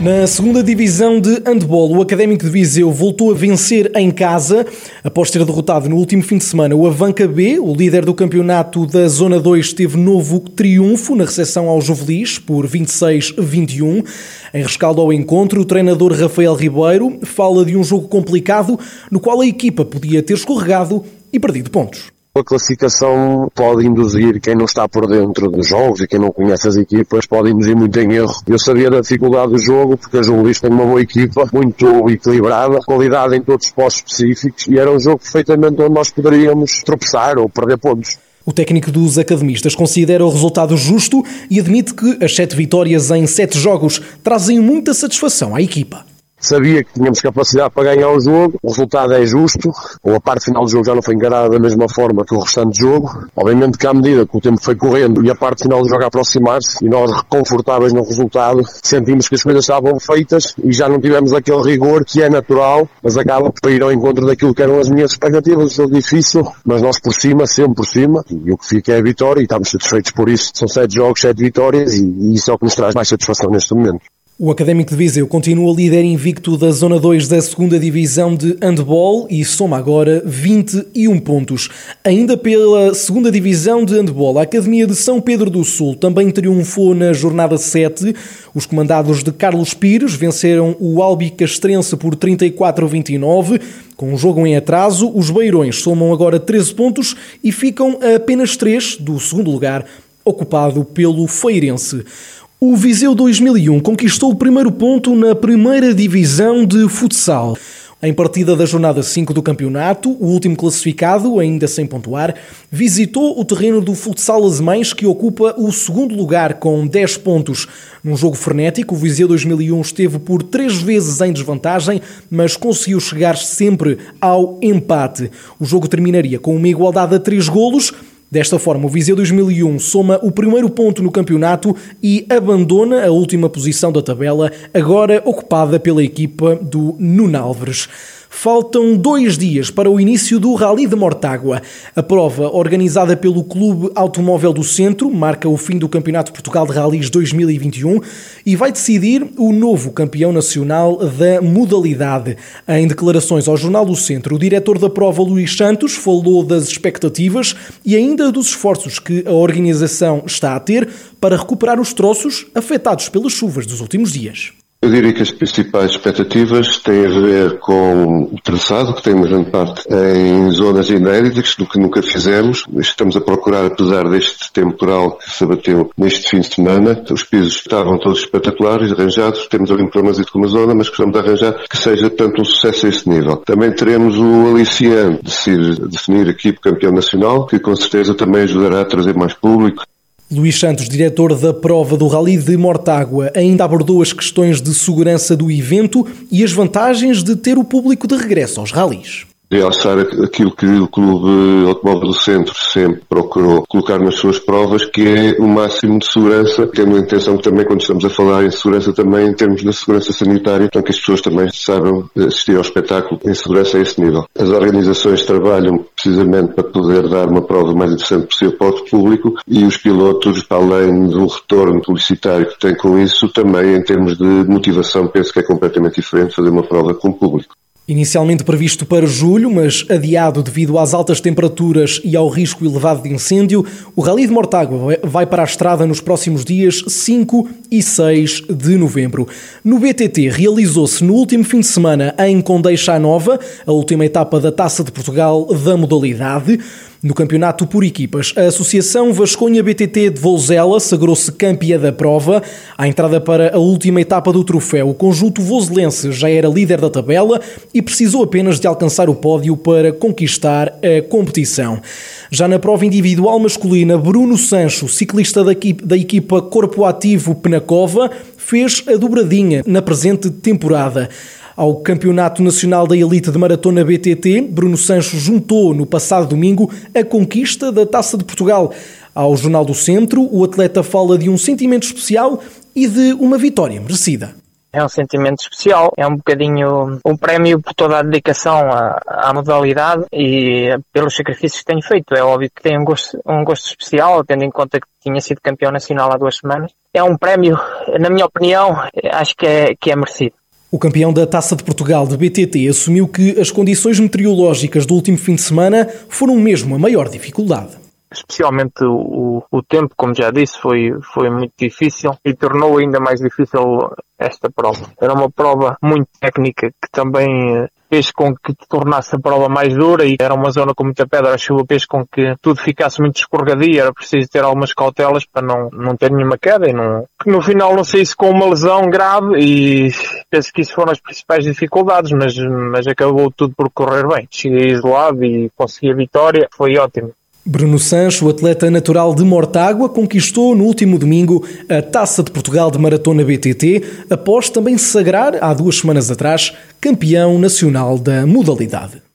Na segunda divisão de handball, o Académico de Viseu voltou a vencer em casa, após ter derrotado no último fim de semana o Avanca B, o líder do campeonato da Zona 2, teve novo triunfo na recepção ao Juvelis por 26-21. Em rescaldo ao encontro, o treinador Rafael Ribeiro fala de um jogo complicado no qual a equipa podia ter escorregado e perdido pontos. A classificação pode induzir quem não está por dentro dos jogos e quem não conhece as equipas pode induzir muito em erro. Eu sabia da dificuldade do jogo porque a João Luís tem uma boa equipa, muito equilibrada, qualidade em todos os postos específicos e era um jogo perfeitamente onde nós poderíamos tropeçar ou perder pontos. O técnico dos academistas considera o resultado justo e admite que as sete vitórias em sete jogos trazem muita satisfação à equipa sabia que tínhamos capacidade para ganhar o jogo, o resultado é justo, ou a parte final do jogo já não foi encarada da mesma forma que o restante jogo. Obviamente que à medida que o tempo foi correndo e a parte final do jogo a aproximar-se e nós confortáveis no resultado, sentimos que as coisas estavam feitas e já não tivemos aquele rigor que é natural, mas acaba por ir ao encontro daquilo que eram as minhas expectativas. Um jogo difícil, mas nós por cima, sempre por cima, e o que fica é a vitória e estamos satisfeitos por isso. São sete jogos, sete vitórias e isso é o que nos traz mais satisfação neste momento. O Académico de Viseu continua líder invicto da Zona 2 da 2 Divisão de Handball e soma agora 21 pontos. Ainda pela 2 Divisão de Handball, a Academia de São Pedro do Sul também triunfou na jornada 7. Os comandados de Carlos Pires venceram o Albi Castrense por 34-29. Com o jogo em atraso, os Beirões somam agora 13 pontos e ficam a apenas 3 do segundo lugar, ocupado pelo Feirense. O Viseu 2001 conquistou o primeiro ponto na primeira divisão de futsal. Em partida da jornada 5 do campeonato, o último classificado, ainda sem pontuar, visitou o terreno do futsal Azemães, que ocupa o segundo lugar com 10 pontos. Num jogo frenético, o Viseu 2001 esteve por três vezes em desvantagem, mas conseguiu chegar sempre ao empate. O jogo terminaria com uma igualdade a 3 golos, Desta forma, o Viseu 2001 soma o primeiro ponto no campeonato e abandona a última posição da tabela, agora ocupada pela equipa do Nunalves. Faltam dois dias para o início do Rally de Mortágua. A prova, organizada pelo Clube Automóvel do Centro, marca o fim do Campeonato Portugal de Rallys 2021 e vai decidir o novo campeão nacional da modalidade. Em declarações ao Jornal do Centro, o diretor da prova, Luís Santos, falou das expectativas e ainda dos esforços que a organização está a ter para recuperar os troços afetados pelas chuvas dos últimos dias. Eu diria que as principais expectativas têm a ver com o traçado, que tem uma grande parte em zonas inéditas, do que nunca fizemos. Estamos a procurar, apesar deste temporal que se abateu neste fim de semana, os pisos estavam todos espetaculares, arranjados, temos ali um com uma zona, mas gostamos de arranjar que seja tanto um sucesso a esse nível. Também teremos o aliciante de se definir a equipe campeão nacional, que com certeza também ajudará a trazer mais público, Luís Santos, diretor da prova do Rally de Mortágua, ainda abordou as questões de segurança do evento e as vantagens de ter o público de regresso aos rallies realçar aquilo que o Clube Automóvel do Centro sempre procurou colocar nas suas provas, que é o máximo de segurança, tendo a intenção que também quando estamos a falar em segurança também em termos de segurança sanitária, então que as pessoas também saibam assistir ao espetáculo em segurança a esse nível. As organizações trabalham precisamente para poder dar uma prova mais interessante possível para o público e os pilotos, além do retorno publicitário que têm com isso, também em termos de motivação, penso que é completamente diferente fazer uma prova com o público. Inicialmente previsto para julho, mas adiado devido às altas temperaturas e ao risco elevado de incêndio, o Rally de Mortágua vai para a estrada nos próximos dias 5 e 6 de novembro. No BTT realizou-se no último fim de semana em Condeixa Nova, a última etapa da Taça de Portugal da modalidade. No campeonato por equipas, a Associação Vasconha BTT de Vozela sagrou-se campeã da prova. À entrada para a última etapa do troféu, o conjunto vozelense já era líder da tabela e precisou apenas de alcançar o pódio para conquistar a competição. Já na prova individual masculina, Bruno Sancho, ciclista da equipa, da equipa Corpo Ativo Penacova, fez a dobradinha na presente temporada. Ao Campeonato Nacional da Elite de Maratona BTT, Bruno Sancho juntou no passado domingo a conquista da Taça de Portugal. Ao Jornal do Centro, o atleta fala de um sentimento especial e de uma vitória merecida. É um sentimento especial, é um bocadinho um prémio por toda a dedicação à, à, modalidade e pelos sacrifícios que tenho feito. É óbvio que tem um gosto, um gosto especial, tendo em conta que tinha sido campeão nacional há duas semanas. É um prémio, na minha opinião, acho que é, que é merecido. O campeão da Taça de Portugal de BTT assumiu que as condições meteorológicas do último fim de semana foram mesmo a maior dificuldade especialmente o, o tempo, como já disse, foi, foi muito difícil e tornou ainda mais difícil esta prova. Era uma prova muito técnica que também eh, fez com que tornasse a prova mais dura e era uma zona com muita pedra, a chuva fez com que tudo ficasse muito escorregadio, era preciso ter algumas cautelas para não, não ter nenhuma queda e não, no final não saísse com uma lesão grave e penso que isso foram as principais dificuldades, mas, mas acabou tudo por correr bem. Cheguei isolado e consegui a vitória, foi ótimo. Bruno Sancho, atleta natural de Mortágua, conquistou no último domingo a Taça de Portugal de Maratona BTT, após também sagrar, há duas semanas atrás, campeão nacional da modalidade.